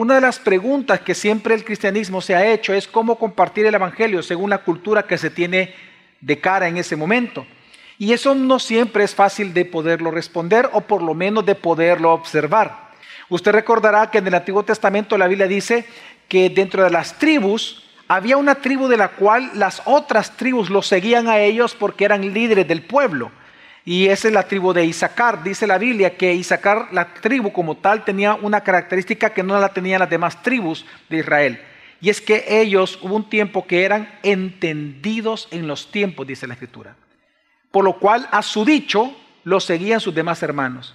una de las preguntas que siempre el cristianismo se ha hecho es cómo compartir el Evangelio según la cultura que se tiene de cara en ese momento. Y eso no siempre es fácil de poderlo responder o por lo menos de poderlo observar. Usted recordará que en el Antiguo Testamento la Biblia dice que dentro de las tribus había una tribu de la cual las otras tribus los seguían a ellos porque eran líderes del pueblo. Y esa es la tribu de Isaacar. Dice la Biblia que Isaacar, la tribu como tal, tenía una característica que no la tenían las demás tribus de Israel. Y es que ellos hubo un tiempo que eran entendidos en los tiempos, dice la Escritura. Por lo cual a su dicho lo seguían sus demás hermanos.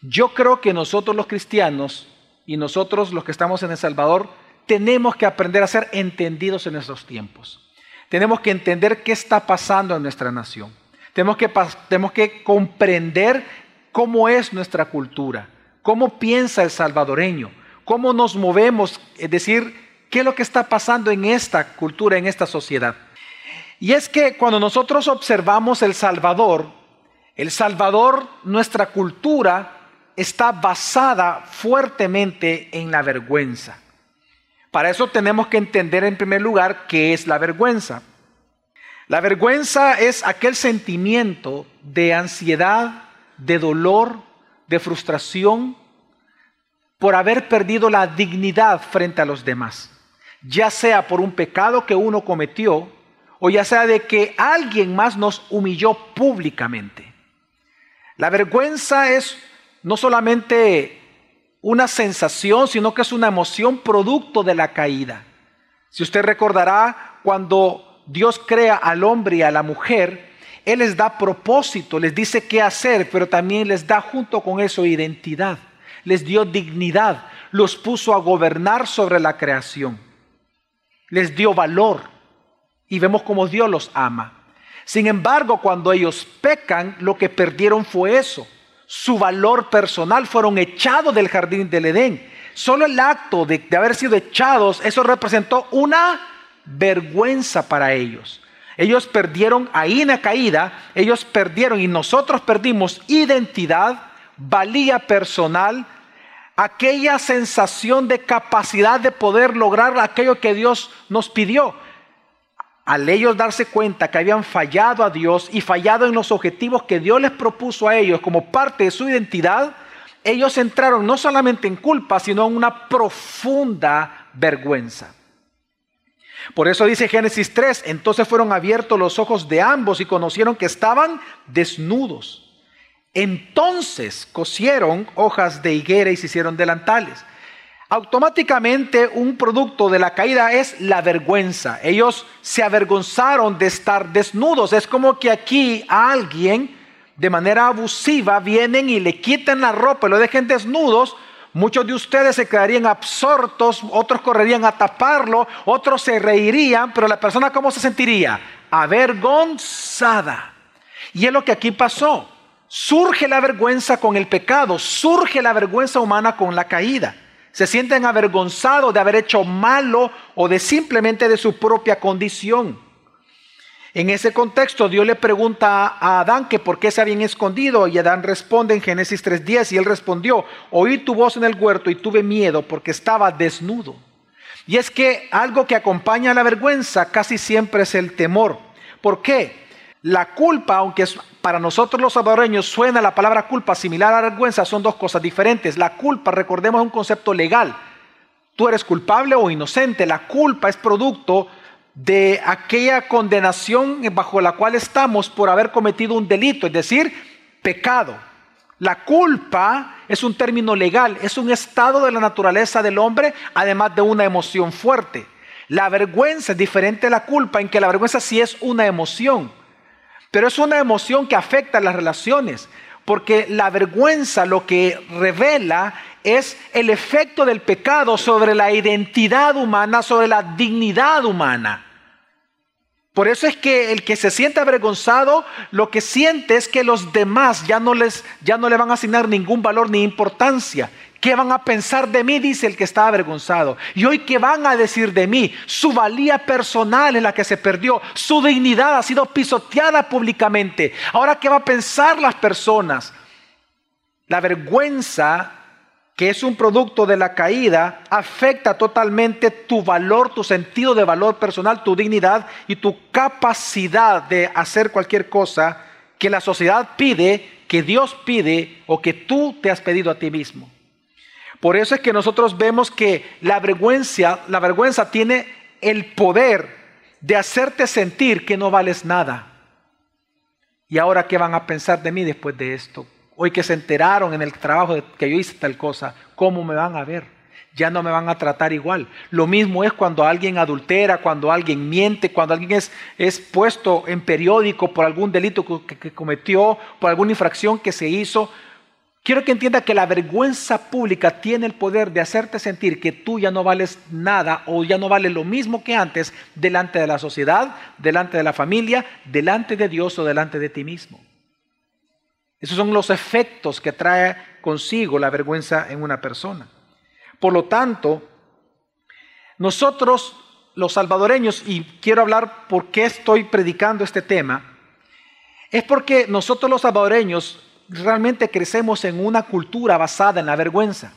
Yo creo que nosotros los cristianos y nosotros los que estamos en El Salvador tenemos que aprender a ser entendidos en esos tiempos. Tenemos que entender qué está pasando en nuestra nación. Tenemos que, tenemos que comprender cómo es nuestra cultura, cómo piensa el salvadoreño, cómo nos movemos, es decir, qué es lo que está pasando en esta cultura, en esta sociedad. Y es que cuando nosotros observamos El Salvador, El Salvador, nuestra cultura, está basada fuertemente en la vergüenza. Para eso tenemos que entender en primer lugar qué es la vergüenza. La vergüenza es aquel sentimiento de ansiedad, de dolor, de frustración por haber perdido la dignidad frente a los demás, ya sea por un pecado que uno cometió o ya sea de que alguien más nos humilló públicamente. La vergüenza es no solamente una sensación, sino que es una emoción producto de la caída. Si usted recordará, cuando Dios crea al hombre y a la mujer, Él les da propósito, les dice qué hacer, pero también les da junto con eso identidad, les dio dignidad, los puso a gobernar sobre la creación, les dio valor y vemos cómo Dios los ama. Sin embargo, cuando ellos pecan, lo que perdieron fue eso su valor personal, fueron echados del jardín del Edén. Solo el acto de, haber sido echados, eso representó una vergüenza para ellos. Ellos perdieron ahí en la caída, ellos perdieron y nosotros perdimos identidad, valía personal, aquella sensación de capacidad de poder lograr aquello que Dios nos pidió al ellos darse cuenta que habían fallado a Dios y fallado en los objetivos que Dios les propuso a ellos como parte de su identidad, ellos entraron no solamente en culpa, sino en una profunda vergüenza. Por eso dice Génesis 3, entonces fueron abiertos los ojos de ambos y conocieron que estaban desnudos. Entonces cosieron hojas de higuera y se hicieron delantales. Automáticamente un producto de la caída es la vergüenza. Ellos se avergonzaron de estar desnudos. Es como que aquí a alguien de manera abusiva vienen y le quiten la ropa y lo dejen desnudos. Muchos de ustedes se quedarían absortos, otros correrían a taparlo, otros se reirían, pero la persona cómo se sentiría? Avergonzada. Y es lo que aquí pasó. Surge la vergüenza con el pecado, surge la vergüenza humana con la caída se sienten avergonzados de haber hecho malo o de simplemente de su propia condición. En ese contexto, Dios le pregunta a Adán que por qué se habían escondido y Adán responde en Génesis 3.10 y él respondió, oí tu voz en el huerto y tuve miedo porque estaba desnudo. Y es que algo que acompaña a la vergüenza casi siempre es el temor. ¿Por qué? La culpa, aunque para nosotros los salvadoreños suena la palabra culpa similar a vergüenza, son dos cosas diferentes. La culpa, recordemos, es un concepto legal. Tú eres culpable o inocente. La culpa es producto de aquella condenación bajo la cual estamos por haber cometido un delito, es decir, pecado. La culpa es un término legal, es un estado de la naturaleza del hombre, además de una emoción fuerte. La vergüenza es diferente a la culpa en que la vergüenza sí es una emoción. Pero es una emoción que afecta a las relaciones, porque la vergüenza lo que revela es el efecto del pecado sobre la identidad humana, sobre la dignidad humana. Por eso es que el que se siente avergonzado, lo que siente es que los demás ya no, les, ya no le van a asignar ningún valor ni importancia. ¿Qué van a pensar de mí? Dice el que está avergonzado. Y hoy, ¿qué van a decir de mí? Su valía personal es la que se perdió. Su dignidad ha sido pisoteada públicamente. Ahora, ¿qué va a pensar las personas? La vergüenza que es un producto de la caída, afecta totalmente tu valor, tu sentido de valor personal, tu dignidad y tu capacidad de hacer cualquier cosa que la sociedad pide, que Dios pide o que tú te has pedido a ti mismo. Por eso es que nosotros vemos que la vergüenza, la vergüenza tiene el poder de hacerte sentir que no vales nada. ¿Y ahora qué van a pensar de mí después de esto? Hoy que se enteraron en el trabajo que yo hice tal cosa, ¿cómo me van a ver? Ya no me van a tratar igual. Lo mismo es cuando alguien adultera, cuando alguien miente, cuando alguien es, es puesto en periódico por algún delito que, que cometió, por alguna infracción que se hizo. Quiero que entienda que la vergüenza pública tiene el poder de hacerte sentir que tú ya no vales nada o ya no vales lo mismo que antes delante de la sociedad, delante de la familia, delante de Dios o delante de ti mismo. Esos son los efectos que trae consigo la vergüenza en una persona. Por lo tanto, nosotros los salvadoreños, y quiero hablar por qué estoy predicando este tema, es porque nosotros los salvadoreños realmente crecemos en una cultura basada en la vergüenza.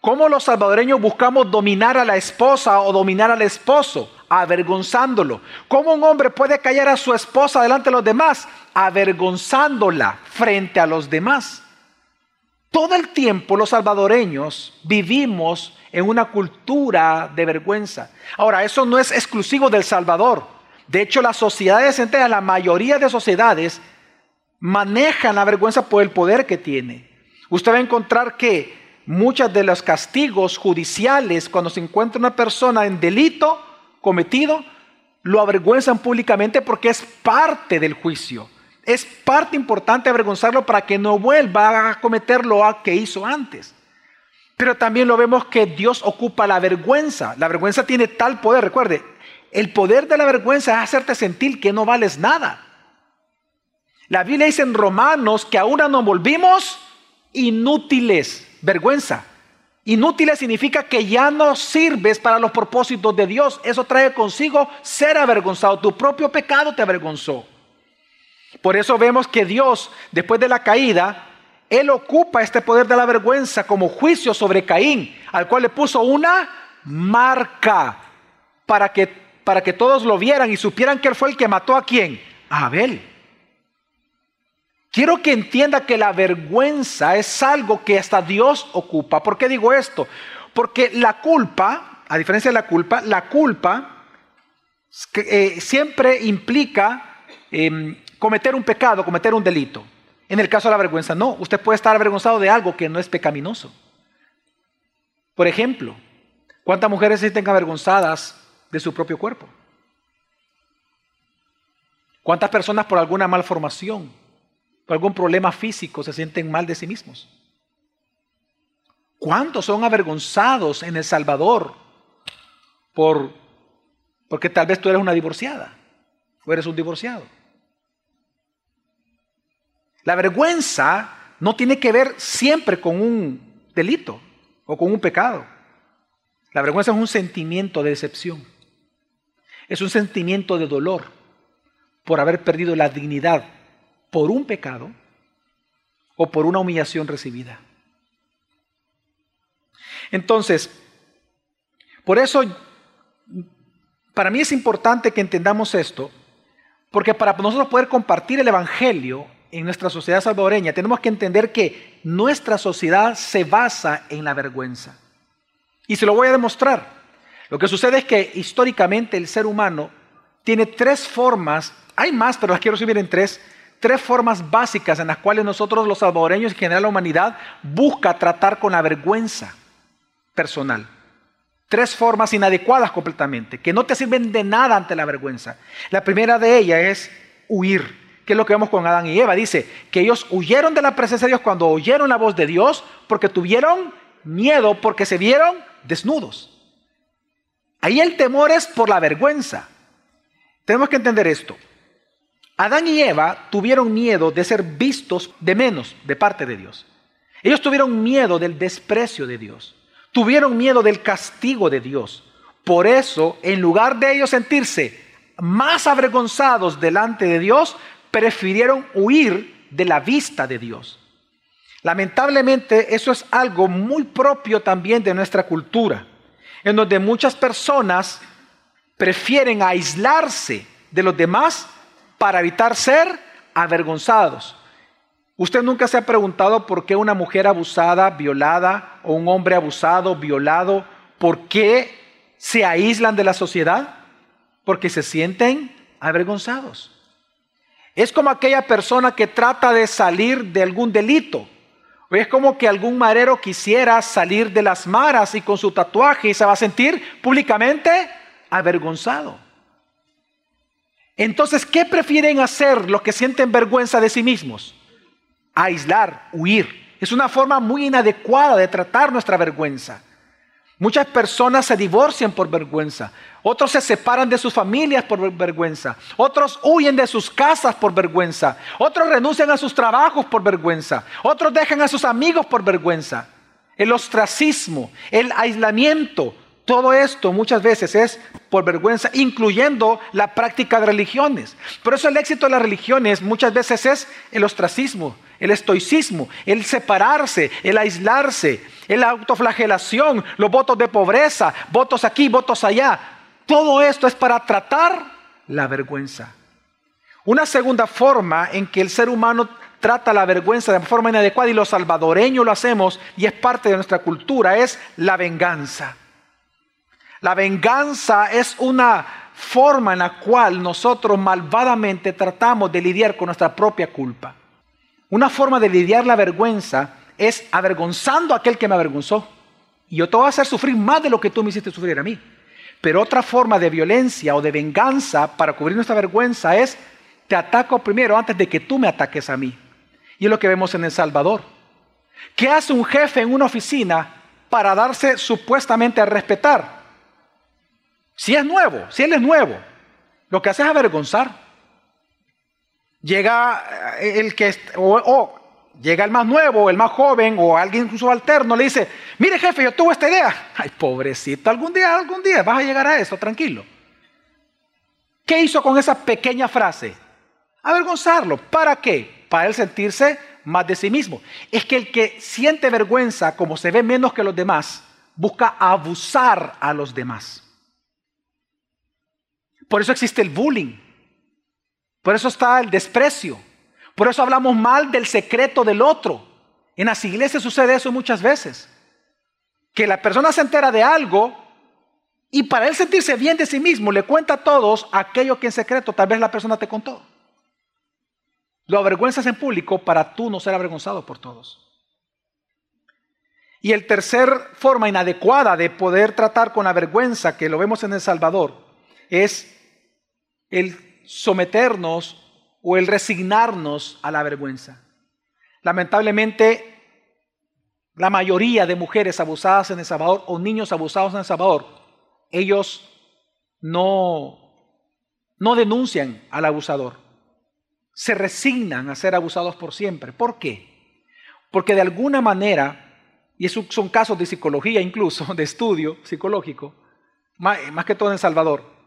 ¿Cómo los salvadoreños buscamos dominar a la esposa o dominar al esposo? Avergonzándolo. ¿Cómo un hombre puede callar a su esposa delante de los demás? Avergonzándola frente a los demás. Todo el tiempo los salvadoreños vivimos en una cultura de vergüenza. Ahora, eso no es exclusivo del Salvador. De hecho, las sociedades enteras, la mayoría de sociedades, manejan la vergüenza por el poder que tiene. Usted va a encontrar que muchos de los castigos judiciales, cuando se encuentra una persona en delito cometido, lo avergüenzan públicamente porque es parte del juicio. Es parte importante avergonzarlo para que no vuelva a cometer lo que hizo antes. Pero también lo vemos que Dios ocupa la vergüenza. La vergüenza tiene tal poder, recuerde, el poder de la vergüenza es hacerte sentir que no vales nada. La Biblia dice en Romanos que ahora nos volvimos inútiles vergüenza. Inútiles significa que ya no sirves para los propósitos de Dios. Eso trae consigo ser avergonzado. Tu propio pecado te avergonzó. Por eso vemos que Dios, después de la caída, Él ocupa este poder de la vergüenza como juicio sobre Caín, al cual le puso una marca para que, para que todos lo vieran y supieran que Él fue el que mató a quién? A Abel. Quiero que entienda que la vergüenza es algo que hasta Dios ocupa. ¿Por qué digo esto? Porque la culpa, a diferencia de la culpa, la culpa eh, siempre implica em, cometer un pecado, cometer un delito. En el caso de la vergüenza, no. Usted puede estar avergonzado de algo que no es pecaminoso. Por ejemplo, ¿cuántas mujeres se sienten avergonzadas de su propio cuerpo? ¿Cuántas personas por alguna malformación? Algún problema físico se sienten mal de sí mismos. ¿Cuántos son avergonzados en El Salvador por porque tal vez tú eres una divorciada o eres un divorciado? La vergüenza no tiene que ver siempre con un delito o con un pecado. La vergüenza es un sentimiento de decepción. Es un sentimiento de dolor por haber perdido la dignidad por un pecado o por una humillación recibida. Entonces, por eso, para mí es importante que entendamos esto, porque para nosotros poder compartir el Evangelio en nuestra sociedad salvadoreña, tenemos que entender que nuestra sociedad se basa en la vergüenza. Y se lo voy a demostrar. Lo que sucede es que históricamente el ser humano tiene tres formas, hay más, pero las quiero subir en tres, tres formas básicas en las cuales nosotros los salvadoreños y en general la humanidad busca tratar con la vergüenza personal. Tres formas inadecuadas completamente, que no te sirven de nada ante la vergüenza. La primera de ellas es huir, que es lo que vemos con Adán y Eva. Dice que ellos huyeron de la presencia de Dios cuando oyeron la voz de Dios porque tuvieron miedo, porque se vieron desnudos. Ahí el temor es por la vergüenza. Tenemos que entender esto. Adán y Eva tuvieron miedo de ser vistos de menos de parte de Dios. Ellos tuvieron miedo del desprecio de Dios. Tuvieron miedo del castigo de Dios. Por eso, en lugar de ellos sentirse más avergonzados delante de Dios, prefirieron huir de la vista de Dios. Lamentablemente eso es algo muy propio también de nuestra cultura, en donde muchas personas prefieren aislarse de los demás para evitar ser avergonzados. ¿Usted nunca se ha preguntado por qué una mujer abusada, violada, o un hombre abusado, violado, por qué se aíslan de la sociedad? Porque se sienten avergonzados. Es como aquella persona que trata de salir de algún delito. O es como que algún marero quisiera salir de las maras y con su tatuaje y se va a sentir públicamente avergonzado. Entonces, ¿qué prefieren hacer los que sienten vergüenza de sí mismos? aislar, huir. Es una forma muy inadecuada de tratar nuestra vergüenza. Muchas personas se divorcian por vergüenza. Otros se separan de sus familias por vergüenza. Otros huyen de sus casas por vergüenza. Otros renuncian a sus trabajos por vergüenza. Otros dejan a sus amigos por vergüenza. El ostracismo, el aislamiento, todo esto muchas veces es por vergüenza, incluyendo la práctica de religiones. Por eso el éxito de las religiones muchas veces es el ostracismo, el estoicismo, el separarse, el aislarse, la autoflagelación, los votos de pobreza, votos aquí, votos allá. Todo esto es para tratar la vergüenza. Una segunda forma en que el ser humano trata la vergüenza de forma inadecuada y los salvadoreños lo hacemos y es parte de nuestra cultura es la venganza. La venganza es una forma en la cual nosotros malvadamente tratamos de lidiar con nuestra propia culpa. Una forma de lidiar la vergüenza es avergonzando a aquel que me avergonzó. Y yo te voy a hacer sufrir más de lo que tú me hiciste sufrir a mí. Pero otra forma de violencia o de venganza para cubrir nuestra vergüenza es te ataco primero antes de que tú me ataques a mí. Y es lo que vemos en El Salvador. ¿Qué hace un jefe en una oficina para darse supuestamente a respetar? Si es nuevo, si él es nuevo, lo que hace es avergonzar. Llega eh, el que, o, llega el más nuevo, el más joven, o alguien subalterno, le dice, mire jefe, yo tuve esta idea. Ay, pobrecito, algún día, algún día vas a llegar a eso, tranquilo. ¿Qué hizo con esa pequeña frase? Avergonzarlo. ¿Para qué? Para él sentirse más de sí mismo. Es que el que siente vergüenza, como se ve menos que los demás, busca abusar a los demás. Por eso existe el bullying. Por eso está el desprecio. Por eso hablamos mal del secreto del otro. En las iglesias sucede eso muchas veces. Que la persona se entera de algo y para él sentirse bien de sí mismo le cuenta a todos aquello que en secreto tal vez la persona te contó. Lo avergüenzas en público para tú no ser avergonzado por todos. Y el tercer forma inadecuada de poder tratar con la vergüenza que lo vemos en El Salvador es el someternos o el resignarnos a la vergüenza. Lamentablemente, la mayoría de mujeres abusadas en El Salvador o niños abusados en El Salvador, ellos no, no denuncian al abusador. Se resignan a ser abusados por siempre. ¿Por qué? Porque de alguna manera, y esos son casos de psicología incluso, de estudio psicológico, más, más que todo en El Salvador,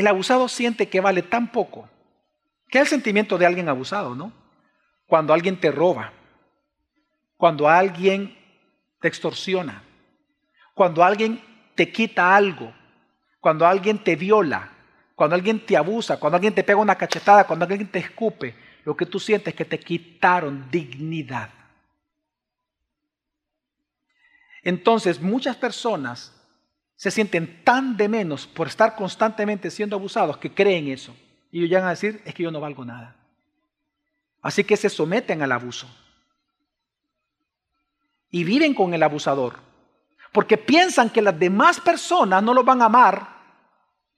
el abusado siente que vale tan poco. ¿Qué es el sentimiento de alguien abusado, no? Cuando alguien te roba, cuando alguien te extorsiona, cuando alguien te quita algo, cuando alguien te viola, cuando alguien te abusa, cuando alguien te pega una cachetada, cuando alguien te escupe, lo que tú sientes es que te quitaron dignidad. Entonces, muchas personas se sienten tan de menos por estar constantemente siendo abusados que creen eso. Y ellos llegan a decir, es que yo no valgo nada. Así que se someten al abuso. Y viven con el abusador. Porque piensan que las demás personas no lo van a amar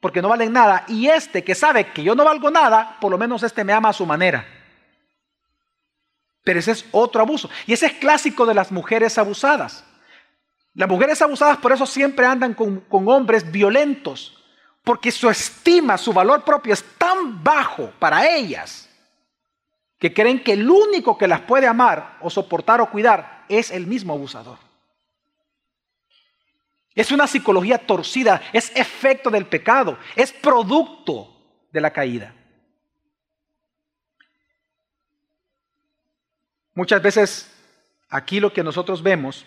porque no valen nada. Y este que sabe que yo no valgo nada, por lo menos este me ama a su manera. Pero ese es otro abuso. Y ese es clásico de las mujeres abusadas. Las mujeres abusadas por eso siempre andan con, hombres violentos, porque su estima, su valor propio es tan bajo para ellas que creen que el único que las puede amar o soportar o cuidar es el mismo abusador. Es una psicología torcida, es efecto del pecado, es producto de la caída. Muchas veces aquí lo que nosotros vemos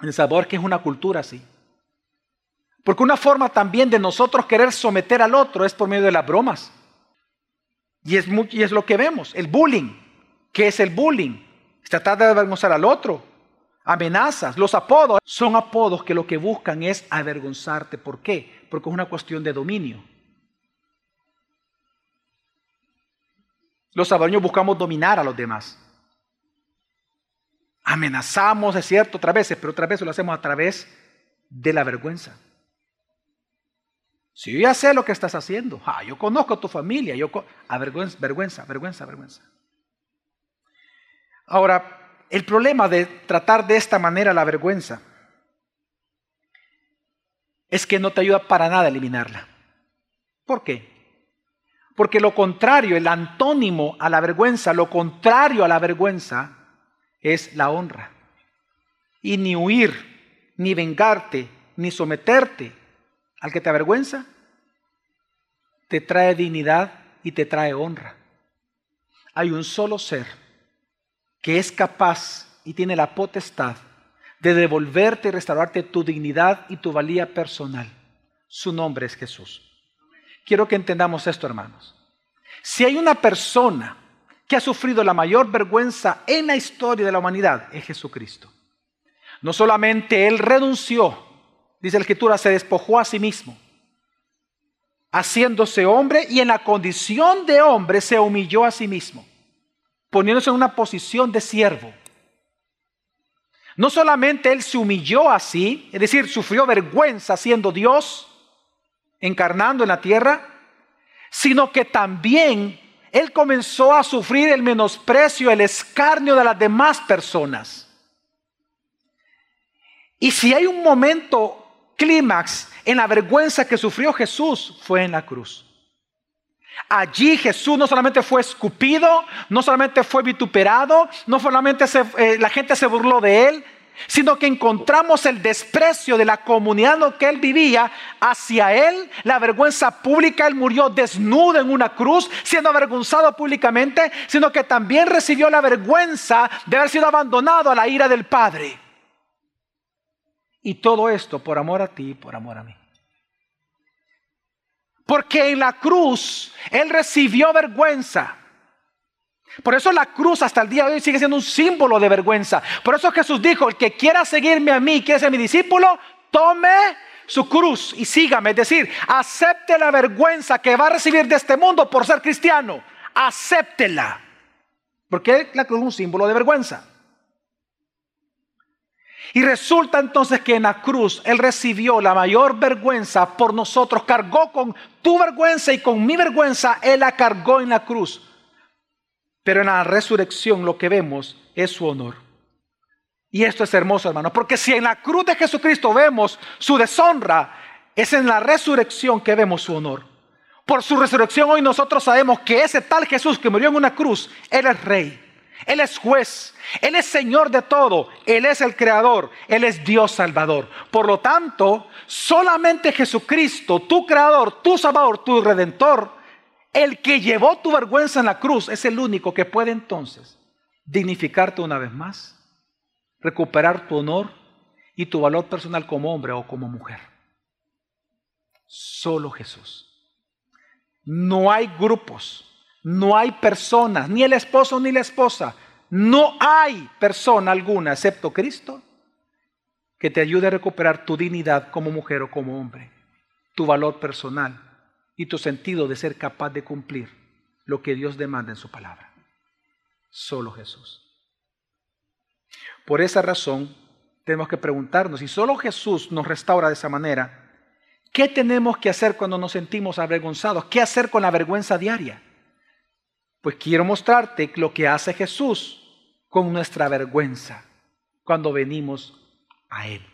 El Salvador que es una cultura así. Porque una forma también de nosotros querer someter al otro es por medio de las bromas. Y es, y es lo que vemos, el bullying. ¿Qué es el bullying? Es tratar de avergonzar al otro. Amenazas, los apodos son apodos que lo que buscan es avergonzarte. ¿Por qué? Porque es una cuestión de dominio. Los salvadoreños buscamos dominar a los demás. Amenazamos, es cierto, otras veces, pero otras veces lo hacemos a través de la vergüenza. Si yo ya sé lo que estás haciendo, ah, yo conozco a tu familia, yo vergüenza, vergüenza, vergüenza, vergüenza. Ahora, el problema de tratar de esta manera la vergüenza es que no te ayuda para nada a eliminarla. ¿Por qué? Porque lo contrario, el antónimo a la vergüenza, lo contrario a la vergüenza es la honra. Y ni huir, ni vengarte, ni someterte al que te avergüenza, te trae dignidad y te trae honra. Hay un solo ser que es capaz y tiene la potestad de devolverte y restaurarte tu dignidad y tu valía personal. Su nombre es Jesús. Quiero que entendamos esto, hermanos. Si hay una persona que ha sufrido la mayor vergüenza en la historia de la humanidad, es Jesucristo. No solamente Él renunció, dice la Escritura, se despojó a sí mismo, haciéndose hombre y en la condición de hombre se humilló a sí mismo, poniéndose en una posición de siervo. No solamente Él se humilló así, es decir, sufrió vergüenza siendo Dios, encarnando en la tierra, sino que también Él comenzó a sufrir el menosprecio, el escarnio de las demás personas. Y si hay un momento clímax en la vergüenza que sufrió Jesús, fue en la cruz. Allí Jesús no solamente fue escupido, no solamente fue vituperado, no solamente eh, la gente se burló de él, sino que encontramos el desprecio de la comunidad en la que él vivía hacia él, la vergüenza pública, él murió desnudo en una cruz, siendo avergonzado públicamente, sino que también recibió la vergüenza de haber sido abandonado a la ira del Padre. Y todo esto por amor a ti y por amor a mí. Porque en la cruz él recibió vergüenza. Por eso la cruz hasta el día de hoy sigue siendo un símbolo de vergüenza. Por eso Jesús dijo, el que quiera seguirme a mí, quiere ser mi discípulo, tome su cruz y sígame. Es decir, acepte la vergüenza que va a recibir de este mundo por ser cristiano. Acéptela. Porque la cruz es un símbolo de vergüenza. Y resulta entonces que en la cruz Él recibió la mayor vergüenza por nosotros, cargó con tu vergüenza y con mi vergüenza, Él la cargó en la cruz. Pero en la resurrección lo que vemos es su honor. Y esto es hermoso, hermano, porque si en la cruz de Jesucristo vemos su deshonra, es en la resurrección que vemos su honor. Por su resurrección hoy nosotros sabemos que ese tal Jesús que murió en una cruz, Él es rey, Él es juez, Él es Señor de todo, Él es el Creador, Él es Dios Salvador. Por lo tanto, solamente Jesucristo, tu Creador, tu Salvador, tu Redentor, el que llevó tu vergüenza en la cruz es el único que puede entonces dignificarte una vez más, recuperar tu honor y tu valor personal como hombre o como mujer. Solo Jesús. No hay grupos, no hay personas, ni el esposo ni la esposa. No hay persona alguna, excepto Cristo, que te ayude a recuperar tu dignidad como mujer o como hombre, tu valor personal y tu sentido de ser capaz de cumplir lo que Dios demanda en su palabra. Solo Jesús. Por esa razón, tenemos que preguntarnos, si solo Jesús nos restaura de esa manera, ¿qué tenemos que hacer cuando nos sentimos avergonzados? ¿Qué hacer con la vergüenza diaria? Pues quiero mostrarte lo que hace Jesús con nuestra vergüenza cuando venimos a Él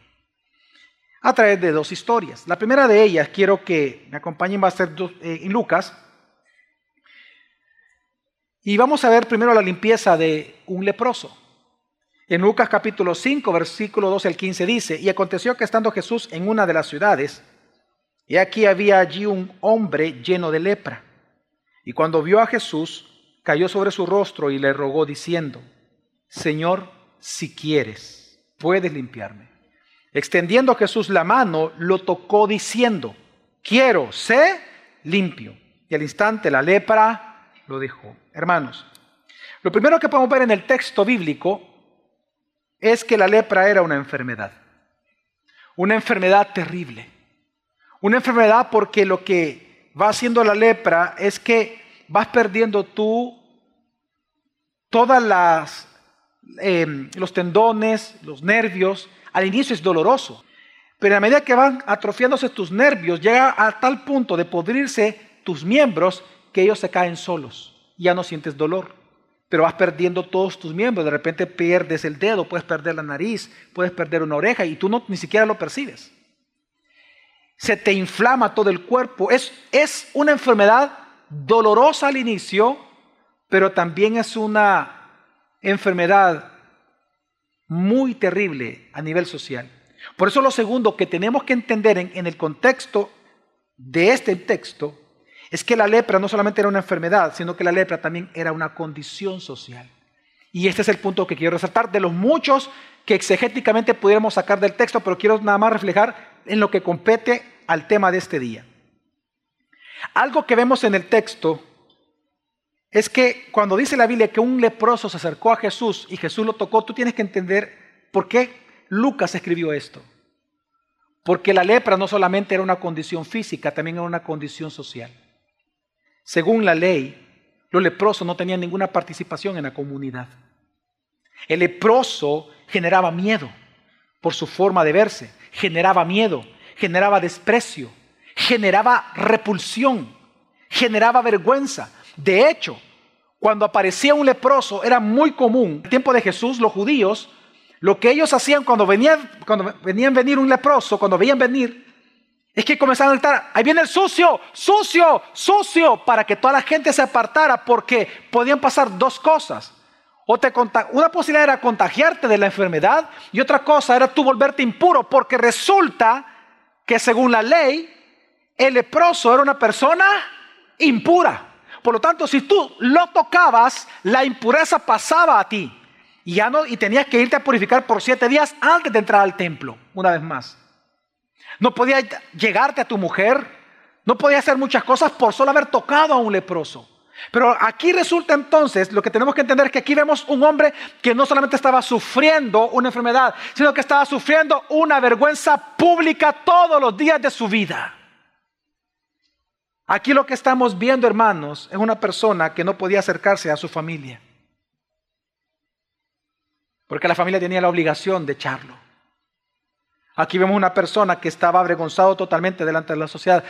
a través de dos historias. La primera de ellas, quiero que me acompañen, va a ser eh, en Lucas. Y vamos a ver primero la limpieza de un leproso. En Lucas capítulo 5, versículo 12 al 15 dice, y aconteció que estando Jesús en una de las ciudades, y aquí había allí un hombre lleno de lepra. Y cuando vio a Jesús, cayó sobre su rostro y le rogó diciendo, Señor, si quieres, puedes limpiarme. Extendiendo Jesús la mano, lo tocó diciendo, quiero, sé limpio. Y al instante la lepra lo dejó. Hermanos, lo primero que podemos ver en el texto bíblico es que la lepra era una enfermedad. Una enfermedad terrible. Una enfermedad porque lo que va haciendo la lepra es que vas perdiendo tú todas las em, los tendones, los nervios. Al inicio es doloroso, pero a medida que van atrofiándose tus nervios, llega a tal punto de podrirse tus miembros que ellos se caen solos. Ya no sientes dolor pero vas perdiendo todos tus miembros. De repente pierdes el dedo, puedes perder la nariz, puedes perder una oreja y tú no, ni siquiera lo percibes. Se te inflama todo el cuerpo. Es, es una enfermedad dolorosa al inicio, pero también es una enfermedad muy terrible a nivel social. Por eso lo segundo que tenemos que entender en, el contexto de este texto es que la lepra no solamente era una enfermedad, sino que la lepra también era una condición social. Y este es el punto que quiero resaltar, de los muchos que exegéticamente pudiéramos sacar del texto, pero quiero nada más reflejar en lo que compete al tema de este día. Algo que vemos en el texto es que cuando dice la Biblia que un leproso se acercó a Jesús y Jesús lo tocó, tú tienes que entender por qué Lucas escribió esto. Porque la lepra no solamente era una condición física, también era una condición social. Según la ley, los leprosos no tenían ninguna participación en la comunidad. El leproso generaba miedo por su forma de verse, generaba miedo, generaba desprecio, generaba repulsión, generaba vergüenza. De hecho, cuando aparecía un leproso era muy común. En el tiempo de Jesús, los judíos, lo que ellos hacían cuando venían, cuando venían venir un leproso, cuando veían venir, es que comenzaron a gritar, ahí viene el sucio, sucio, sucio, para que toda la gente se apartara porque podían pasar dos cosas. O te una posibilidad era contagiarte de la enfermedad y otra cosa era tú volverte impuro porque resulta que según la ley el leproso era una persona impura. Por lo tanto, si tú lo tocabas, la impureza pasaba a ti y no y tenías que irte a purificar por siete días antes de entrar al templo, una vez más. No podía llegarte a tu mujer. No podía hacer muchas cosas por solo haber tocado a un leproso. Pero aquí resulta entonces, lo que tenemos que entender es que aquí vemos un hombre que no solamente estaba sufriendo una enfermedad, sino que estaba sufriendo una vergüenza pública todos los días de su vida. Aquí lo que estamos viendo, hermanos, es una persona que no podía acercarse a su familia. Porque la familia tenía la obligación de echarlo. Aquí vemos una persona que estaba avergonzado totalmente delante de la sociedad,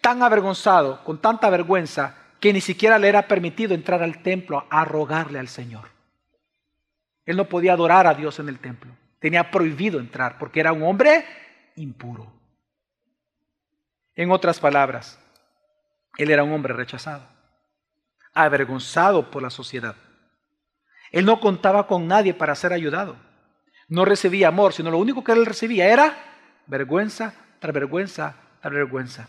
tan avergonzado, con tanta vergüenza, que ni siquiera le era permitido entrar al templo a rogarle al Señor. Él no podía adorar a Dios en el templo. Tenía prohibido entrar porque era un hombre impuro. En otras palabras, él era un hombre rechazado, avergonzado por la sociedad. Él no contaba con nadie para ser ayudado. No recibía amor, sino lo único que él recibía era vergüenza tras vergüenza tras vergüenza.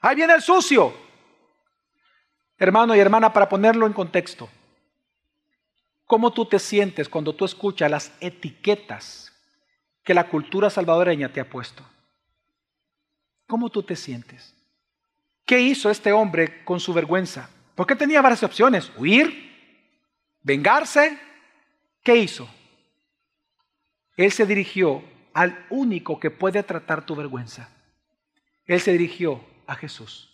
Ahí viene el sucio. Hermano y hermana, para ponerlo en contexto, ¿cómo tú te sientes cuando tú escuchas las etiquetas que la cultura salvadoreña te ha puesto? ¿Cómo tú te sientes? ¿Qué hizo este hombre con su vergüenza? Porque tenía varias opciones, huir, vengarse. ¿Qué hizo? Él se dirigió al único que puede tratar tu vergüenza. Él se dirigió a Jesús.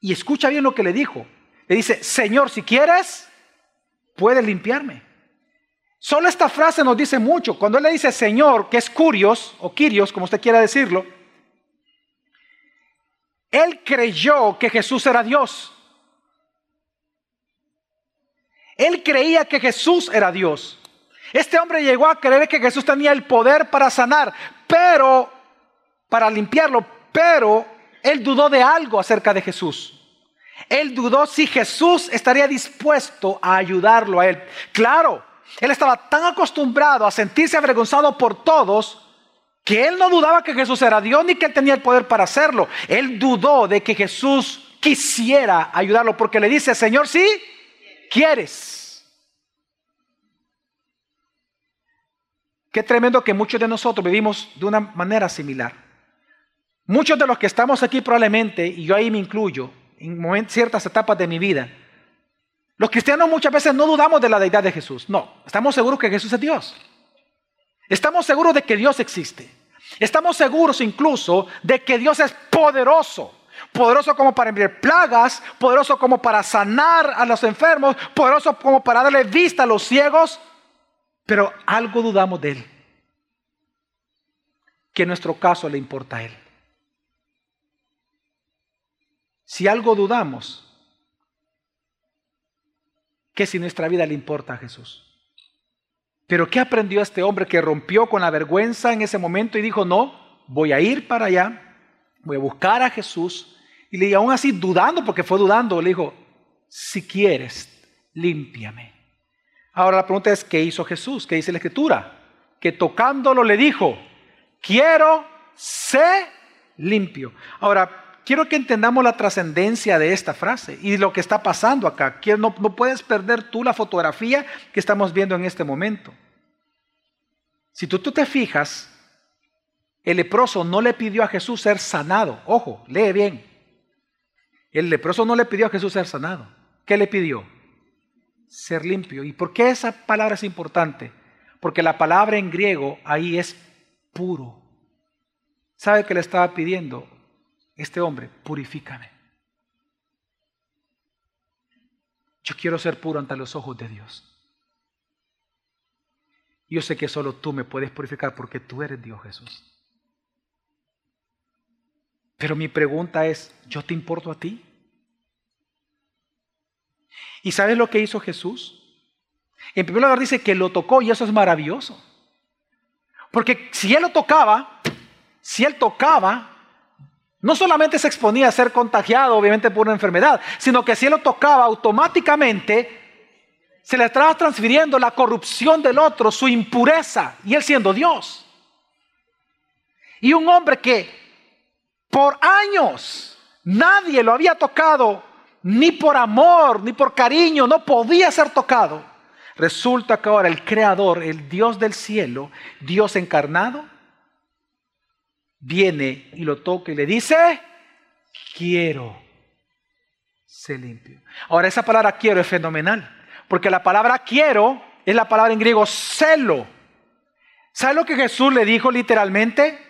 Y escucha bien lo que le dijo. Le dice, Señor, si quieres, puedes limpiarme. Solo esta frase nos dice mucho. Cuando él le dice Señor, que es curios, o Quirios, como usted quiera decirlo, él creyó que Jesús era Dios. Él creía que Jesús era Dios. Este hombre llegó a creer que Jesús tenía el poder para sanar, pero para limpiarlo, pero él dudó de algo acerca de Jesús. Él dudó si Jesús estaría dispuesto a ayudarlo a él. Claro, él estaba tan acostumbrado a sentirse avergonzado por todos que él no dudaba que Jesús era Dios ni que él tenía el poder para hacerlo. Él dudó de que Jesús quisiera ayudarlo porque le dice, Señor, sí, quieres. Qué tremendo que muchos de nosotros vivimos de una manera similar. Muchos de los que estamos aquí probablemente, y yo ahí me incluyo, en ciertas etapas de mi vida, los cristianos muchas veces no dudamos de la deidad de Jesús. No, estamos seguros que Jesús es Dios. Estamos seguros de que Dios existe. Estamos seguros incluso de que Dios es poderoso. Poderoso como para enviar plagas, poderoso como para sanar a los enfermos, poderoso como para darle vista a los ciegos. Pero algo dudamos de Él. Que en nuestro caso le importa a Él. Si algo dudamos, que si nuestra vida le importa a Jesús. Pero ¿qué aprendió este hombre que rompió con la vergüenza en ese momento y dijo, no, voy a ir para allá, voy a buscar a Jesús? Y le aún así dudando, porque fue dudando, le dijo, si quieres, límpiame. Ahora la pregunta es, ¿qué hizo Jesús? ¿Qué dice la escritura? Que tocándolo le dijo, quiero ser limpio. Ahora, quiero que entendamos la trascendencia de esta frase y lo que está pasando acá. No, no puedes perder tú la fotografía que estamos viendo en este momento. Si tú, tú te fijas, el leproso no le pidió a Jesús ser sanado. Ojo, lee bien. El leproso no le pidió a Jesús ser sanado. ¿Qué le pidió? Ser limpio. ¿Y por qué esa palabra es importante? Porque la palabra en griego ahí es puro. ¿Sabe qué le estaba pidiendo? Este hombre, purifícame. Yo quiero ser puro ante los ojos de Dios. Yo sé que solo tú me puedes purificar porque tú eres Dios Jesús. Pero mi pregunta es, ¿yo te importo a ti? ¿Y sabes lo que hizo Jesús? En primer lugar dice que lo tocó y eso es maravilloso. Porque si él lo tocaba, si él tocaba, no solamente se exponía a ser contagiado, obviamente, por una enfermedad, sino que si él lo tocaba automáticamente, se le estaba transfiriendo la corrupción del otro, su impureza, y él siendo Dios. Y un hombre que por años nadie lo había tocado, ni por amor, ni por cariño, no podía ser tocado. Resulta que ahora el Creador, el Dios del cielo, Dios encarnado, viene y lo toca y le dice, quiero ser limpio. Ahora, esa palabra quiero es fenomenal, porque la palabra quiero es la palabra en griego celo. ¿Sabe lo que Jesús le dijo literalmente?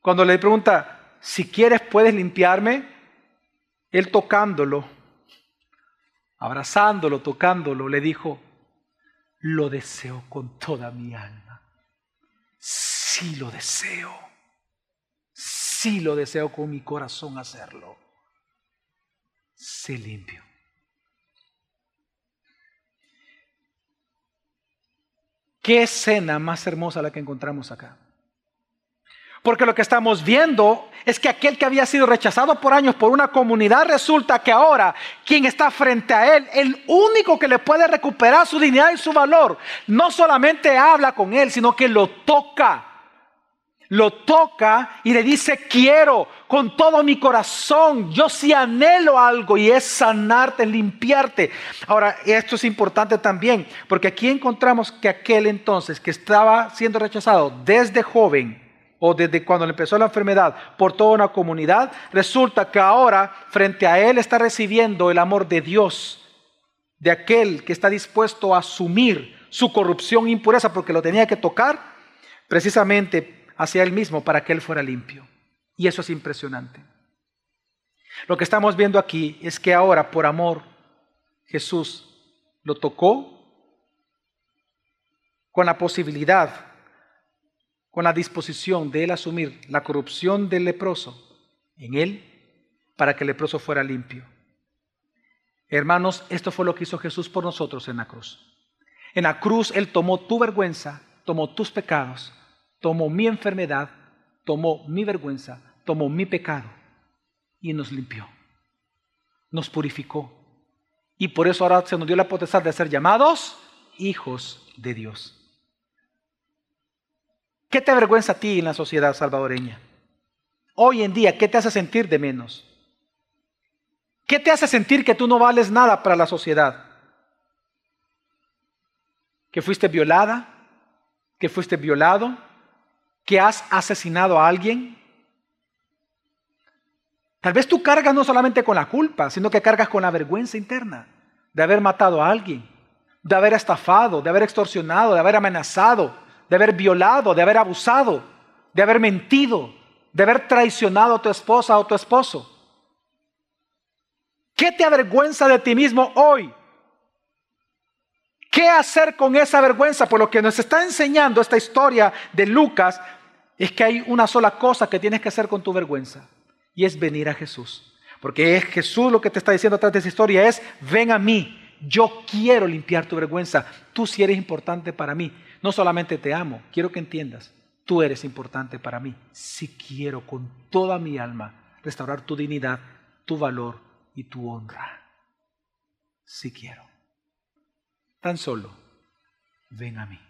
Cuando le pregunta, si quieres puedes limpiarme, él tocándolo, abrazándolo, tocándolo, le dijo, lo deseo con toda mi alma sí lo deseo. Sí lo deseo con mi corazón hacerlo. Sé limpio. Qué escena más hermosa la que encontramos acá. Porque lo que estamos viendo es que aquel que había sido rechazado por años por una comunidad resulta que ahora quien está frente a él, el único que le puede recuperar su dignidad y su valor, no solamente habla con él, sino que lo toca lo toca y le dice, quiero con todo mi corazón, yo sí anhelo algo y es sanarte, limpiarte. Ahora, esto es importante también, porque aquí encontramos que aquel entonces que estaba siendo rechazado desde joven o desde cuando le empezó la enfermedad por toda una comunidad, resulta que ahora frente a él está recibiendo el amor de Dios, de aquel que está dispuesto a asumir su corrupción e impureza porque lo tenía que tocar, precisamente hacia Él mismo para que Él fuera limpio. Y eso es impresionante. Lo que estamos viendo aquí es que ahora, por amor, Jesús lo tocó con la posibilidad, con la disposición de Él asumir la corrupción del leproso en Él para que el leproso fuera limpio. Hermanos, esto fue lo que hizo Jesús por nosotros en la cruz. En la cruz Él tomó tu vergüenza, tomó tus pecados tomó mi enfermedad, tomó mi vergüenza, tomó mi pecado y nos limpió, nos purificó. Y por eso ahora se nos dio la potestad de ser llamados hijos de Dios. ¿Qué te avergüenza a ti en la sociedad salvadoreña? Hoy en día, ¿qué te hace sentir de menos? ¿Qué te hace sentir que tú no vales nada para la sociedad? ¿Que fuiste violada? que fuiste violado, que has asesinado a alguien. Tal vez tú cargas no solamente con la culpa, sino que cargas con la vergüenza interna de haber matado a alguien, de haber estafado, de haber extorsionado, de haber amenazado, de haber violado, de haber abusado, de haber mentido, de haber traicionado a tu esposa o tu esposo. ¿Qué te avergüenza de ti mismo hoy? ¿Qué hacer con esa vergüenza? Por lo que nos está enseñando esta historia de Lucas es que hay una sola cosa que tienes que hacer con tu vergüenza y es venir a Jesús. Porque es Jesús lo que te está diciendo atrás de esa historia es, ven a mí, yo quiero limpiar tu vergüenza, tú sí eres importante para mí, no solamente te amo, quiero que entiendas, tú eres importante para mí, si quiero con toda mi alma restaurar tu dignidad, tu valor y tu honra, si quiero. Tan solo, ven a mí.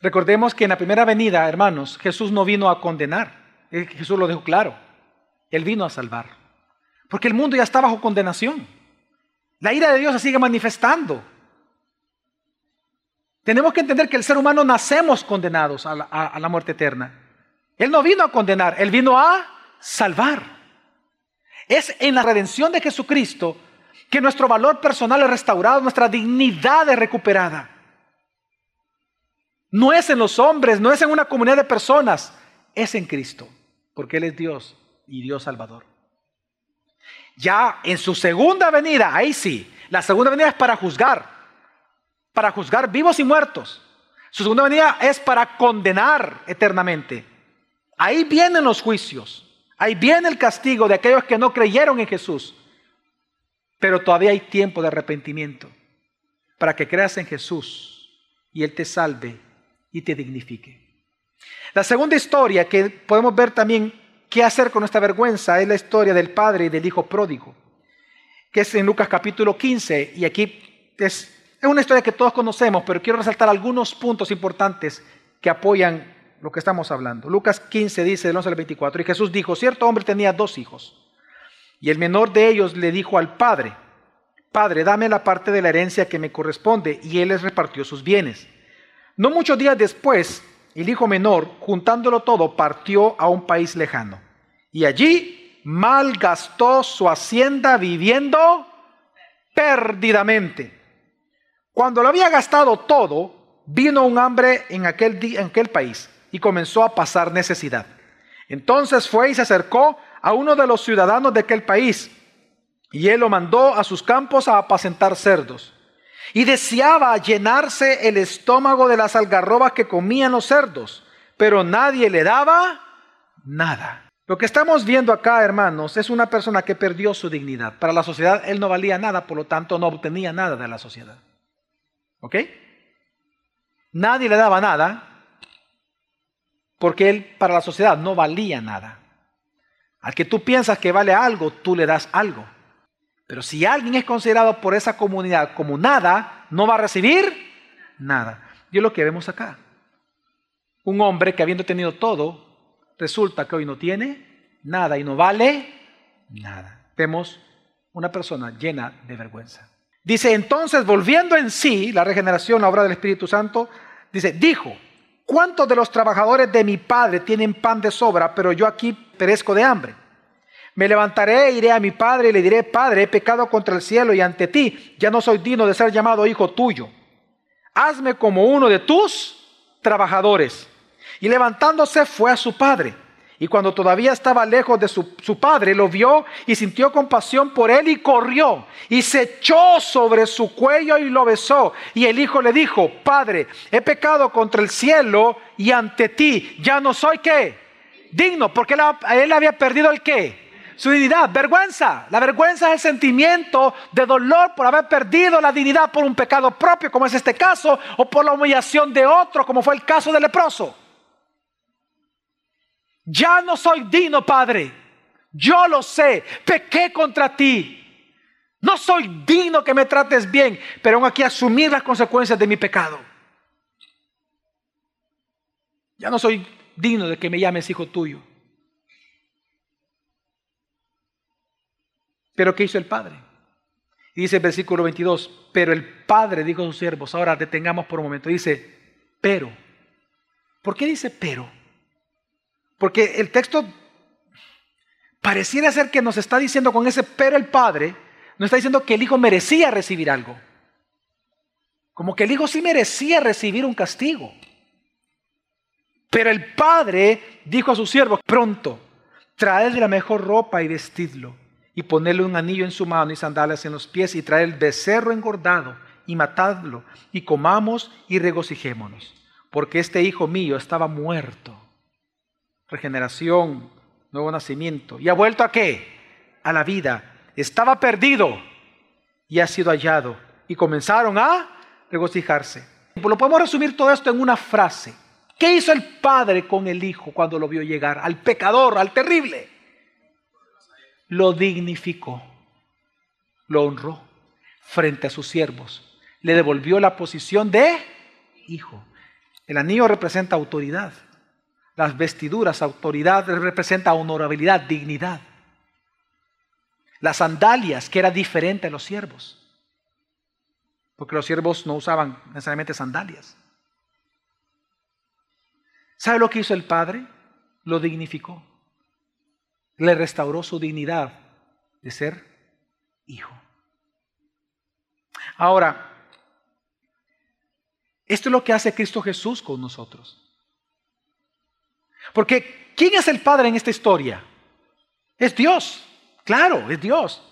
Recordemos que en la primera venida, hermanos, Jesús no vino a condenar. Jesús lo dejó claro. Él vino a salvar. Porque el mundo ya está bajo condenación. La ira de Dios se sigue manifestando. Tenemos que entender que el ser humano nacemos condenados a la, a la muerte eterna. Él no vino a condenar, Él vino a salvar. Es en la redención de Jesucristo que nuestro valor personal es restaurado, nuestra dignidad es recuperada. No es en los hombres, no es en una comunidad de personas, es en Cristo, porque Él es Dios y Dios Salvador. Ya en su segunda venida, ahí sí, la segunda venida es para juzgar, para juzgar vivos y muertos. Su segunda venida es para condenar eternamente. Ahí vienen los juicios, ahí viene el castigo de aquellos que no creyeron en Jesús. Pero todavía hay tiempo de arrepentimiento para que creas en Jesús y Él te salve y te dignifique. La segunda historia que podemos ver también qué hacer con esta vergüenza es la historia del padre y del hijo pródigo, que es en Lucas capítulo 15 y aquí es, es una historia que todos conocemos, pero quiero resaltar algunos puntos importantes que apoyan lo que estamos hablando. Lucas 15 dice del 11 al 24, y Jesús dijo, cierto hombre tenía dos hijos. Y el menor de ellos le dijo al padre, Padre, dame la parte de la herencia que me corresponde. Y él les repartió sus bienes. No muchos días después, el hijo menor, juntándolo todo, partió a un país lejano. Y allí malgastó su hacienda viviendo perdidamente. Cuando lo había gastado todo, vino un hambre en aquel, en aquel país y comenzó a pasar necesidad. Entonces fue y se acercó a uno de los ciudadanos de aquel país, y él lo mandó a sus campos a apacentar cerdos. Y deseaba llenarse el estómago de las algarrobas que comían los cerdos, pero nadie le daba nada. Lo que estamos viendo acá, hermanos, es una persona que perdió su dignidad. Para la sociedad él no valía nada, por lo tanto no obtenía nada de la sociedad. ¿Ok? Nadie le daba nada porque él para la sociedad no valía nada. Al que tú piensas que vale algo, tú le das algo. Pero si alguien es considerado por esa comunidad como nada, no va a recibir nada. Y es lo que vemos acá. Un hombre que habiendo tenido todo, resulta que hoy no tiene nada y no vale nada. Vemos una persona llena de vergüenza. Dice, entonces, volviendo en sí, la regeneración, la obra del Espíritu Santo, dice, dijo, ¿cuántos de los trabajadores de mi padre tienen pan de sobra, pero yo aquí perezco de hambre. Me levantaré, iré a mi padre y le diré, Padre, he pecado contra el cielo y ante ti, ya no soy digno de ser llamado hijo tuyo. Hazme como uno de tus trabajadores. Y levantándose fue a su padre. Y cuando todavía estaba lejos de su, su, padre, lo vio y sintió compasión por él y corrió y se echó sobre su cuello y lo besó. Y el hijo le dijo, Padre, he pecado contra el cielo y ante ti, ya no soy qué digno, porque él, había perdido el qué? Su dignidad, vergüenza. La vergüenza es el sentimiento de dolor por haber perdido la dignidad por un pecado propio, como es este caso, o por la humillación de otro, como fue el caso del leproso. Ya no soy digno, Padre. Yo lo sé, pequé contra ti. No soy digno que me trates bien, pero aún aquí asumir las consecuencias de mi pecado. Ya no soy digno de que me llames hijo tuyo. Pero ¿qué hizo el padre? Dice el versículo 22, pero el padre dijo a sus siervos, ahora detengamos por un momento, dice, pero. ¿Por qué dice pero? Porque el texto pareciera ser que nos está diciendo con ese pero el padre, nos está diciendo que el hijo merecía recibir algo. Como que el hijo sí merecía recibir un castigo. Pero el padre dijo a sus siervos, pronto, traedle la mejor ropa y vestidlo, y ponerle un anillo en su mano y sandalias en los pies, y traer el becerro engordado y matadlo, y comamos y regocijémonos, porque este hijo mío estaba muerto. Regeneración, nuevo nacimiento. ¿Y ha vuelto a qué? A la vida. Estaba perdido y ha sido hallado. Y comenzaron a regocijarse. Lo podemos resumir todo esto en una frase. ¿Qué hizo el padre con el hijo cuando lo vio llegar? Al pecador, al terrible. Lo dignificó, lo honró frente a sus siervos. Le devolvió la posición de hijo. El anillo representa autoridad. Las vestiduras, autoridad, representa honorabilidad, dignidad. Las sandalias, que era diferente a los siervos. Porque los siervos no usaban necesariamente sandalias. ¿Sabe lo que hizo el Padre? Lo dignificó. Le restauró su dignidad de ser hijo. Ahora, esto es lo que hace Cristo Jesús con nosotros. Porque, ¿quién es el Padre en esta historia? Es Dios, claro, es Dios.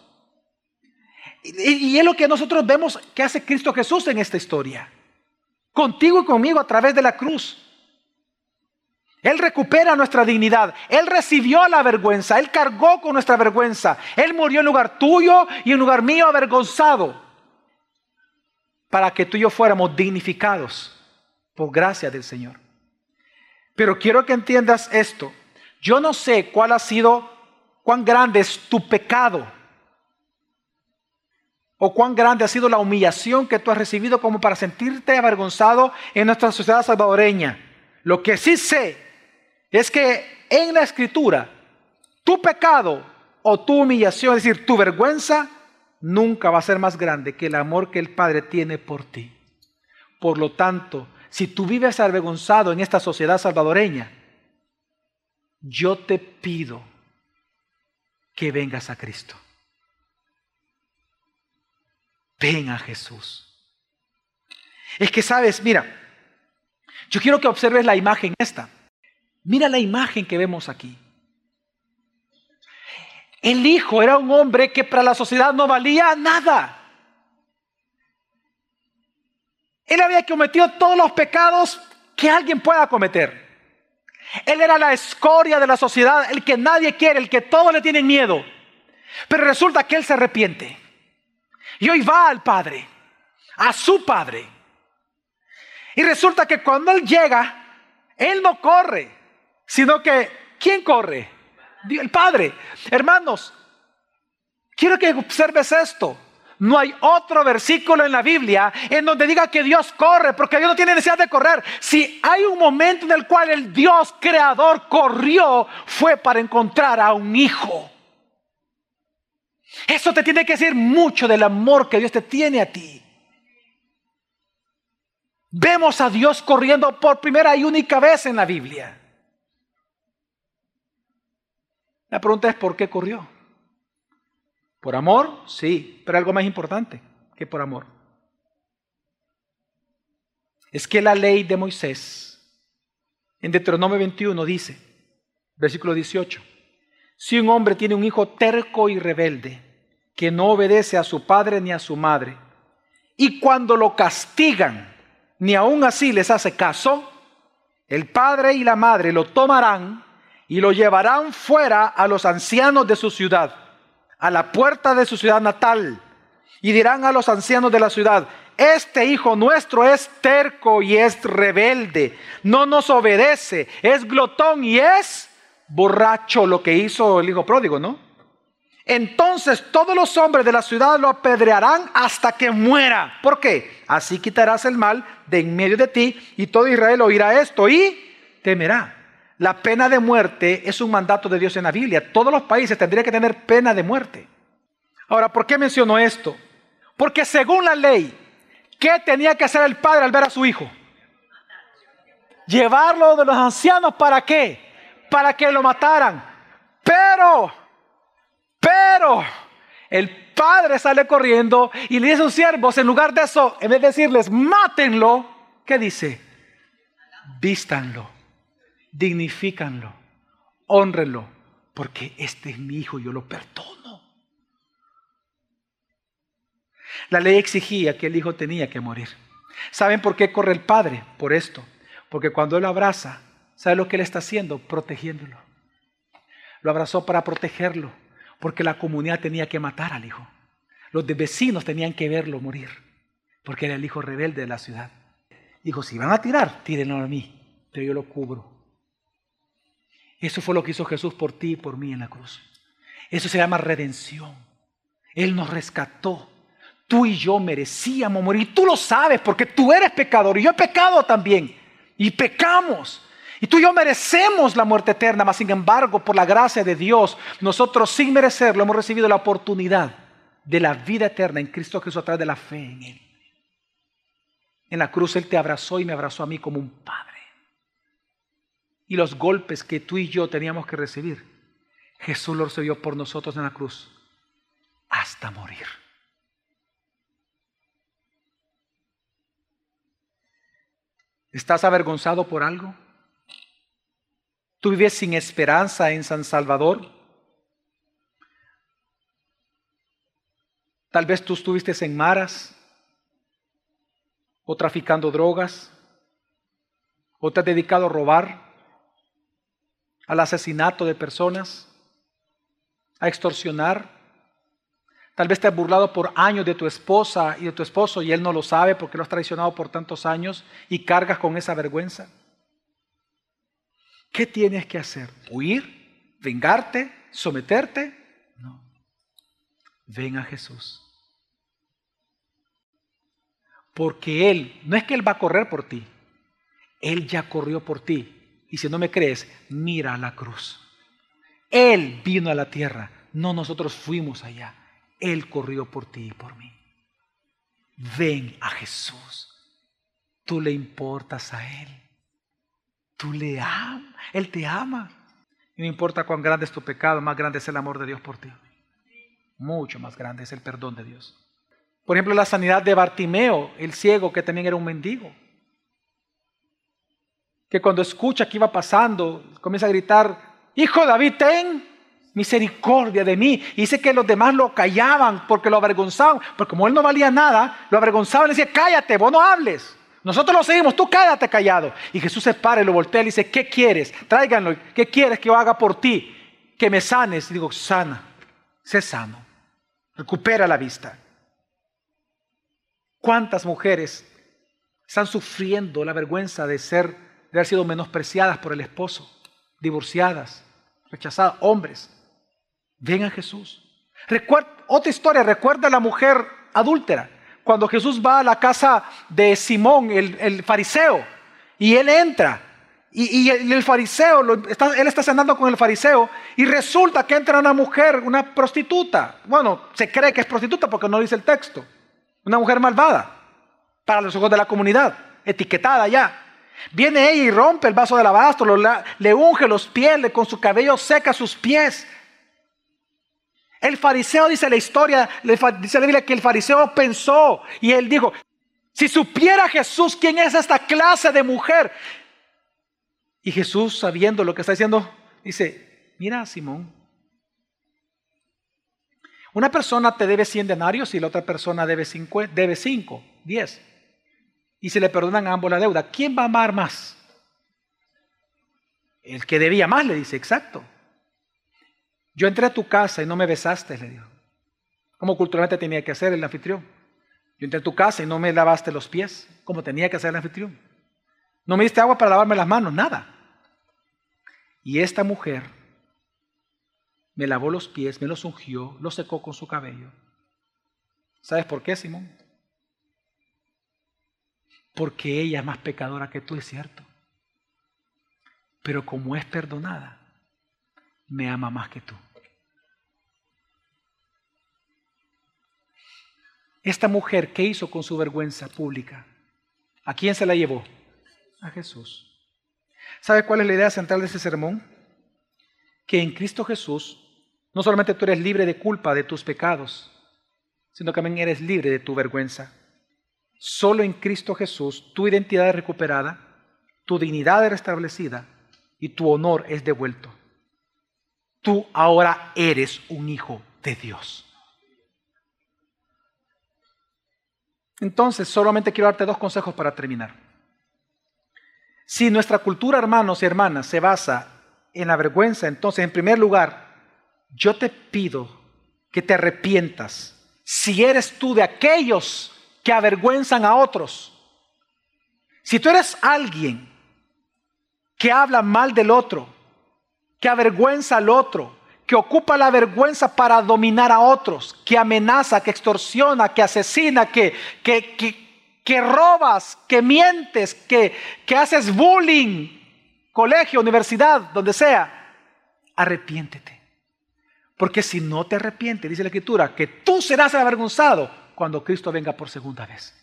Y, es lo que nosotros vemos que hace Cristo Jesús en esta historia. Contigo y conmigo a través de la cruz. Él recupera nuestra dignidad. Él recibió la vergüenza. Él cargó con nuestra vergüenza. Él murió en lugar tuyo y en lugar mío avergonzado. Para que tú y yo fuéramos dignificados por gracia del Señor. Pero quiero que entiendas esto. Yo no sé cuál ha sido, cuán grande es tu pecado. O cuán grande ha sido la humillación que tú has recibido como para sentirte avergonzado en nuestra sociedad salvadoreña. Lo que sí sé es que en la escritura, tu pecado o tu humillación, es decir, tu vergüenza, nunca va a ser más grande que el amor que el Padre tiene por ti. Por lo tanto, si tú vives avergonzado en esta sociedad salvadoreña, yo te pido que vengas a Cristo. Ven a Jesús. Es que sabes, mira, yo quiero que observes la imagen esta. Mira la imagen que vemos aquí. El hijo era un hombre que para la sociedad no valía nada. Él había cometido todos los pecados que alguien pueda cometer. Él era la escoria de la sociedad, el que nadie quiere, el que todos le tienen miedo. Pero resulta que él se arrepiente. Y hoy va al Padre, a su Padre. Y resulta que cuando él llega, él no corre, sino que ¿quién corre? El Padre. Hermanos, quiero que observes esto. No hay otro versículo en la Biblia en donde diga que Dios corre, porque Dios no tiene necesidad de correr. Si hay un momento en el cual el Dios creador corrió, fue para encontrar a un hijo. Eso te tiene que decir mucho del amor que Dios te tiene a ti. Vemos a Dios corriendo por primera y única vez en la Biblia. La pregunta es, ¿por qué corrió? ¿Por amor? Sí, pero algo más importante que por amor. Es que la ley de Moisés en Deuteronomio 21 dice, versículo 18, si un hombre tiene un hijo terco y rebelde, que no obedece a su padre ni a su madre, y cuando lo castigan, ni aún así les hace caso, el padre y la madre lo tomarán y lo llevarán fuera a los ancianos de su ciudad a la puerta de su ciudad natal y dirán a los ancianos de la ciudad, este hijo nuestro es terco y es rebelde, no nos obedece, es glotón y es borracho, lo que hizo el hijo pródigo, ¿no? Entonces todos los hombres de la ciudad lo apedrearán hasta que muera. ¿Por qué? Así quitarás el mal de en medio de ti y todo Israel oirá esto y temerá. La pena de muerte es un mandato de Dios en la Biblia. Todos los países tendrían que tener pena de muerte. Ahora, ¿por qué menciono esto? Porque según la ley, ¿qué tenía que hacer el padre al ver a su hijo? Llevarlo de los ancianos para qué? Para que lo mataran. Pero, pero, el padre sale corriendo y le dice a sus siervos, en lugar de eso, en vez de decirles, mátenlo, ¿qué dice? Vístanlo, dignifícanlo, honrenlo, porque este es mi hijo, yo lo perdono. La ley exigía que el hijo tenía que morir. ¿Saben por qué corre el padre? Por esto. Porque cuando él lo abraza, ¿sabe lo que él está haciendo? Protegiéndolo. Lo abrazó para protegerlo, porque la comunidad tenía que matar al hijo. Los de vecinos tenían que verlo morir, porque era el hijo rebelde de la ciudad. Dijo, si van a tirar, tírenlo a mí, pero yo lo cubro. Eso fue lo que hizo Jesús por ti y por mí en la cruz. Eso se llama redención. Él nos rescató. Tú y yo merecíamos morir. Tú lo sabes porque tú eres pecador y yo he pecado también. Y pecamos. Y tú y yo merecemos la muerte eterna, mas sin embargo, por la gracia de Dios, nosotros sin merecerlo hemos recibido la oportunidad de la vida eterna en Cristo Jesús a través de la fe en Él. En la cruz Él te abrazó y me abrazó a mí como un padre. Y los golpes que tú y yo teníamos que recibir, Jesús los recibió por nosotros en la cruz hasta morir. ¿Estás avergonzado por algo? ¿Tú vives sin esperanza en San Salvador? Tal vez tú estuviste en maras o traficando drogas o te has dedicado a robar, al asesinato de personas, a extorsionar. Tal vez te has burlado por años de tu esposa y de tu esposo y él no lo sabe porque lo has traicionado por tantos años y cargas con esa vergüenza. ¿Qué tienes que hacer? ¿Huir? ¿Vengarte? ¿Someterte? No. Ven a Jesús. Porque Él, no es que Él va a correr por ti, Él ya corrió por ti. Y si no me crees, mira la cruz. Él vino a la tierra, no nosotros fuimos allá. Él corrió por ti y por mí. Ven a Jesús. Tú le importas a Él. Tú le amas. Él te ama. Y no importa cuán grande es tu pecado, más grande es el amor de Dios por ti. Mucho más grande es el perdón de Dios. Por ejemplo, la sanidad de Bartimeo, el ciego que también era un mendigo. Que cuando escucha que iba pasando, comienza a gritar, Hijo David, ten misericordia de mí. Y dice que los demás lo callaban porque lo avergonzaban. Porque como él no valía nada, lo avergonzaban y le decía, cállate, vos no hables. Nosotros lo seguimos, tú cállate callado. Y Jesús se para y lo voltea y le dice, ¿qué quieres? Tráiganlo. ¿Qué quieres que yo haga por ti? Que me sanes. Y digo, sana, sé sano. Recupera la vista. ¿Cuántas mujeres están sufriendo la vergüenza de ser, de haber sido menospreciadas por el esposo, divorciadas, rechazadas, hombres? Ven a Jesús. otra historia, recuerda a la mujer adúltera, cuando Jesús va a la casa de Simón, el, fariseo, y él entra, y, el, fariseo, él está cenando con el fariseo, y resulta que entra una mujer, una prostituta. Bueno, se cree que es prostituta porque no dice el texto. Una mujer malvada para los ojos de la comunidad, etiquetada ya. Viene ella y rompe el vaso de alabastro, le unge los pies, le, con su cabello seca sus pies. El fariseo dice la historia, dice la Biblia que el fariseo pensó y él dijo, si supiera Jesús quién es esta clase de mujer. Y Jesús, sabiendo lo que está diciendo, dice, mira Simón, una persona te debe 100 denarios y la otra persona debe 5, debe 5 10. Y se le perdonan a ambos la deuda. ¿Quién va a amar más? El que debía más, le dice, exacto. Yo entré a tu casa y no me besaste, le dijo. Como culturalmente tenía que hacer el anfitrión. Yo entré a tu casa y no me lavaste los pies, como tenía que hacer el anfitrión. No me diste agua para lavarme las manos, nada. Y esta mujer me lavó los pies, me los ungió, los secó con su cabello. ¿Sabes por qué, Simón? Porque ella es más pecadora que tú, es cierto. Pero como es perdonada, me ama más que tú. Esta mujer, ¿qué hizo con su vergüenza pública? ¿A quién se la llevó? A Jesús. ¿Sabe cuál es la idea central de ese sermón? Que en Cristo Jesús no solamente tú eres libre de culpa de tus pecados, sino que también eres libre de tu vergüenza. Solo en Cristo Jesús tu identidad es recuperada, tu dignidad es restablecida y tu honor es devuelto. Tú ahora eres un hijo de Dios. Entonces, solamente quiero darte dos consejos para terminar. Si nuestra cultura, hermanos y hermanas, se basa en la vergüenza, entonces, en primer lugar, yo te pido que te arrepientas si eres tú de aquellos que avergüenzan a otros. Si tú eres alguien que habla mal del otro, que avergüenza al otro, que ocupa la vergüenza para dominar a otros, que amenaza, que extorsiona, que asesina, que, que, que, robas, que mientes, que, que haces bullying, colegio, universidad, donde sea, arrepiéntete. Porque si no te arrepientes, dice la Escritura, que tú serás avergonzado cuando Cristo venga por segunda vez.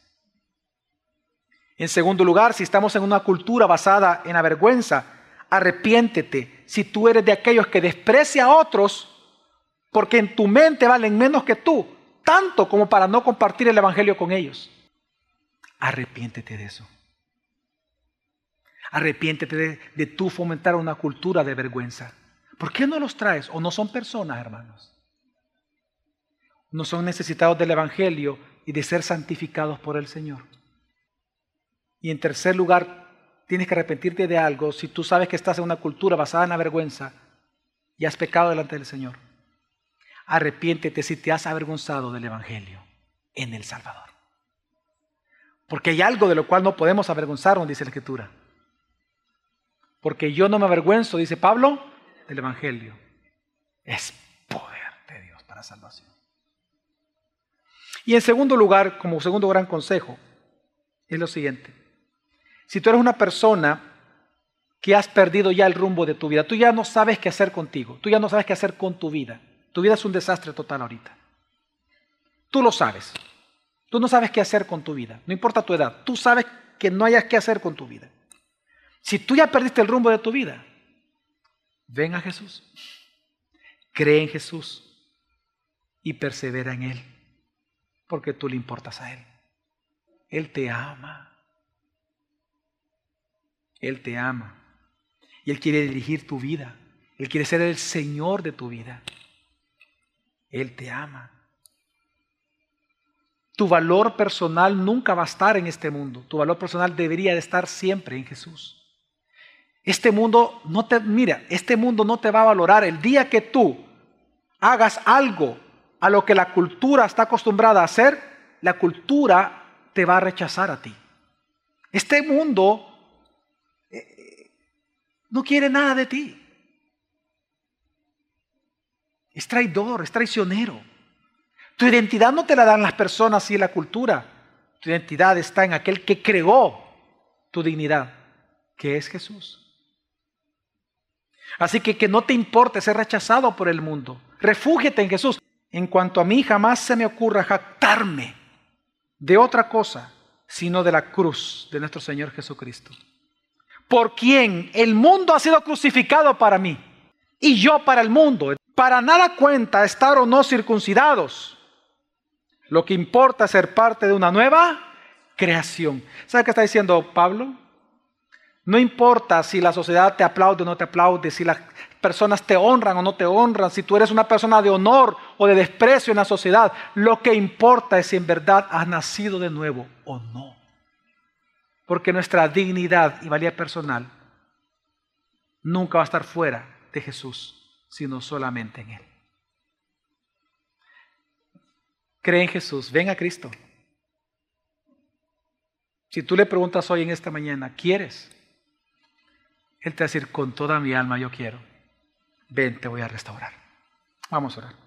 En segundo lugar, si estamos en una cultura basada en la vergüenza, arrepiéntete si tú eres de aquellos que desprecia a otros porque en tu mente valen menos que tú, tanto como para no compartir el Evangelio con ellos. Arrepiéntete de eso. Arrepiéntete de, tú fomentar una cultura de vergüenza. ¿Por qué no los traes? ¿O no son personas, hermanos? No son necesitados del Evangelio y de ser santificados por el Señor. Y en tercer lugar, tienes que arrepentirte de algo si tú sabes que estás en una cultura basada en la vergüenza y has pecado delante del Señor. Arrepiéntete si te has avergonzado del Evangelio en el Salvador. Porque hay algo de lo cual no podemos avergonzarnos, dice la Escritura. Porque yo no me avergüenzo, dice Pablo, el Evangelio es poder de Dios para salvación. Y en segundo lugar, como segundo gran consejo, es lo siguiente. Si tú eres una persona que has perdido ya el rumbo de tu vida, tú ya no sabes qué hacer contigo, tú ya no sabes qué hacer con tu vida, tu vida es un desastre total ahorita. Tú lo sabes. Tú no sabes qué hacer con tu vida, no importa tu edad, tú sabes que no hayas qué hacer con tu vida. Si tú ya perdiste el rumbo de tu vida, Ven a Jesús, cree en Jesús y persevera en Él, porque tú le importas a Él. Él te ama. Él te ama. Y Él quiere dirigir tu vida. Él quiere ser el Señor de tu vida. Él te ama. Tu valor personal nunca va a estar en este mundo. Tu valor personal debería de estar siempre en Jesús. Este mundo no te, mira, este mundo no te va a valorar el día que tú hagas algo a lo que la cultura está acostumbrada a hacer, la cultura te va a rechazar a ti. Este mundo eh, no quiere nada de ti. Es traidor, es traicionero. Tu identidad no te la dan las personas y la cultura. Tu identidad está en aquel que creó tu dignidad, que es Jesús. Así que que no te importe ser rechazado por el mundo. Refúgiate en Jesús. En cuanto a mí, jamás se me ocurra jactarme de otra cosa, sino de la cruz de nuestro Señor Jesucristo. Por quien el mundo ha sido crucificado para mí y yo para el mundo. Para nada cuenta estar o no circuncidados. Lo que importa es ser parte de una nueva creación. ¿Sabe qué está diciendo Pablo? No importa si la sociedad te aplaude o no te aplaude, si las personas te honran o no te honran, si tú eres una persona de honor o de desprecio en la sociedad. Lo que importa es si en verdad has nacido de nuevo o no. Porque nuestra dignidad y valía personal nunca va a estar fuera de Jesús, sino solamente en Él. Cree en Jesús, ven a Cristo. Si tú le preguntas hoy en esta mañana, ¿quieres? Él te va a decir, con toda mi alma yo quiero. Ven, te voy a restaurar. Vamos a orar.